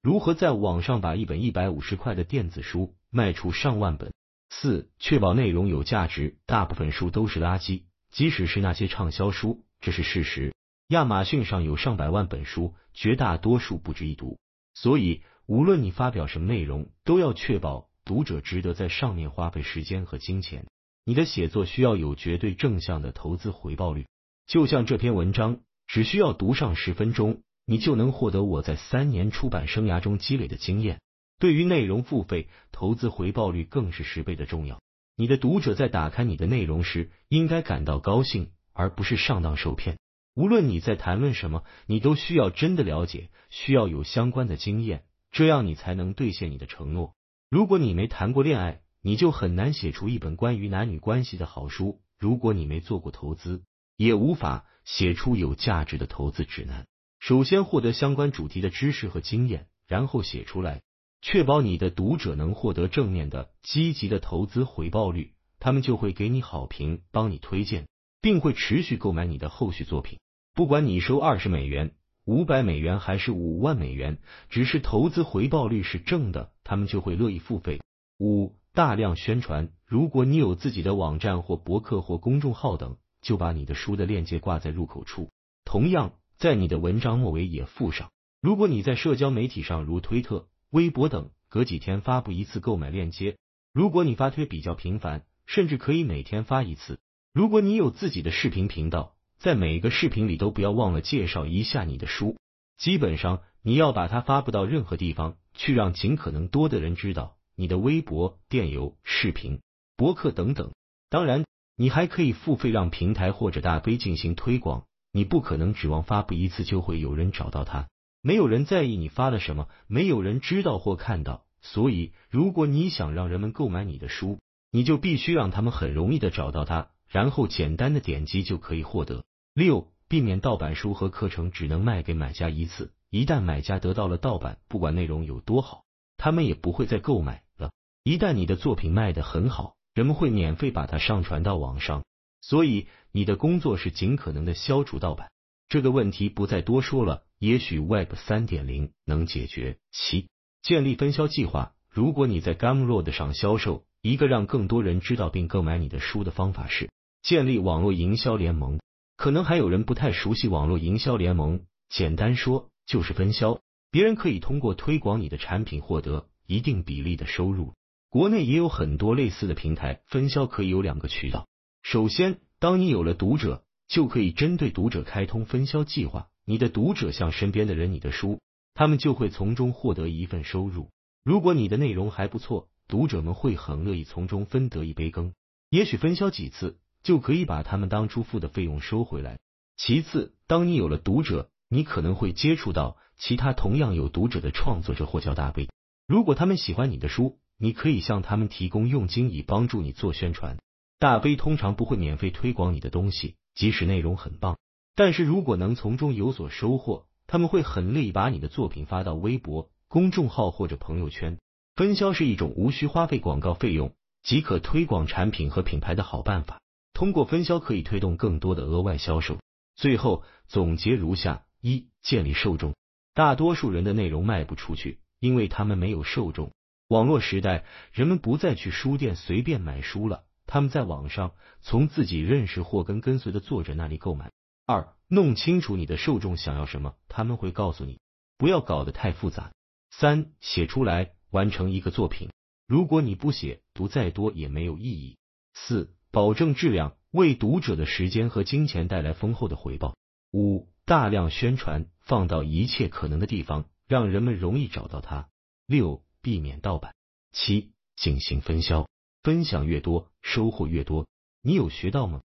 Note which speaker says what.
Speaker 1: 如何在网上把一本一百五十块的电子书卖出上万本？四、确保内容有价值。大部分书都是垃圾，即使是那些畅销书，这是事实。亚马逊上有上百万本书，绝大多数不值一读。所以，无论你发表什么内容，都要确保读者值得在上面花费时间和金钱。你的写作需要有绝对正向的投资回报率。就像这篇文章，只需要读上十分钟。你就能获得我在三年出版生涯中积累的经验。对于内容付费，投资回报率更是十倍的重要。你的读者在打开你的内容时，应该感到高兴，而不是上当受骗。无论你在谈论什么，你都需要真的了解，需要有相关的经验，这样你才能兑现你的承诺。如果你没谈过恋爱，你就很难写出一本关于男女关系的好书；如果你没做过投资，也无法写出有价值的投资指南。首先获得相关主题的知识和经验，然后写出来，确保你的读者能获得正面的、积极的投资回报率，他们就会给你好评，帮你推荐，并会持续购买你的后续作品。不管你收二十美元、五百美元还是五万美元，只是投资回报率是正的，他们就会乐意付费。五、大量宣传。如果你有自己的网站或博客或公众号等，就把你的书的链接挂在入口处。同样。在你的文章末尾也附上。如果你在社交媒体上，如推特、微博等，隔几天发布一次购买链接；如果你发推比较频繁，甚至可以每天发一次。如果你有自己的视频频道，在每一个视频里都不要忘了介绍一下你的书。基本上，你要把它发布到任何地方去，让尽可能多的人知道你的微博、电邮、视频、博客等等。当然，你还可以付费让平台或者大 V 进行推广。你不可能指望发布一次就会有人找到它，没有人在意你发了什么，没有人知道或看到。所以，如果你想让人们购买你的书，你就必须让他们很容易的找到它，然后简单的点击就可以获得。六、避免盗版书和课程只能卖给买家一次，一旦买家得到了盗版，不管内容有多好，他们也不会再购买了。一旦你的作品卖得很好，人们会免费把它上传到网上。所以，你的工作是尽可能的消除盗版，这个问题不再多说了。也许 Web 三点零能解决。七、建立分销计划。如果你在 Gumroad 上销售，一个让更多人知道并购买你的书的方法是建立网络营销联盟。可能还有人不太熟悉网络营销联盟，简单说就是分销。别人可以通过推广你的产品获得一定比例的收入。国内也有很多类似的平台，分销可以有两个渠道。首先，当你有了读者，就可以针对读者开通分销计划。你的读者向身边的人你的书，他们就会从中获得一份收入。如果你的内容还不错，读者们会很乐意从中分得一杯羹。也许分销几次，就可以把他们当初付的费用收回来。其次，当你有了读者，你可能会接触到其他同样有读者的创作者或叫大 V。如果他们喜欢你的书，你可以向他们提供佣金，以帮助你做宣传。大 V 通常不会免费推广你的东西，即使内容很棒。但是如果能从中有所收获，他们会很乐意把你的作品发到微博、公众号或者朋友圈。分销是一种无需花费广告费用即可推广产品和品牌的好办法。通过分销可以推动更多的额外销售。最后总结如下：一、建立受众。大多数人的内容卖不出去，因为他们没有受众。网络时代，人们不再去书店随便买书了。他们在网上从自己认识或跟跟随的作者那里购买。二，弄清楚你的受众想要什么，他们会告诉你，不要搞得太复杂。三，写出来，完成一个作品。如果你不写，读再多也没有意义。四，保证质量，为读者的时间和金钱带来丰厚的回报。五，大量宣传，放到一切可能的地方，让人们容易找到它。六，避免盗版。七，进行分销。分享越多，收获越多。你有学到吗？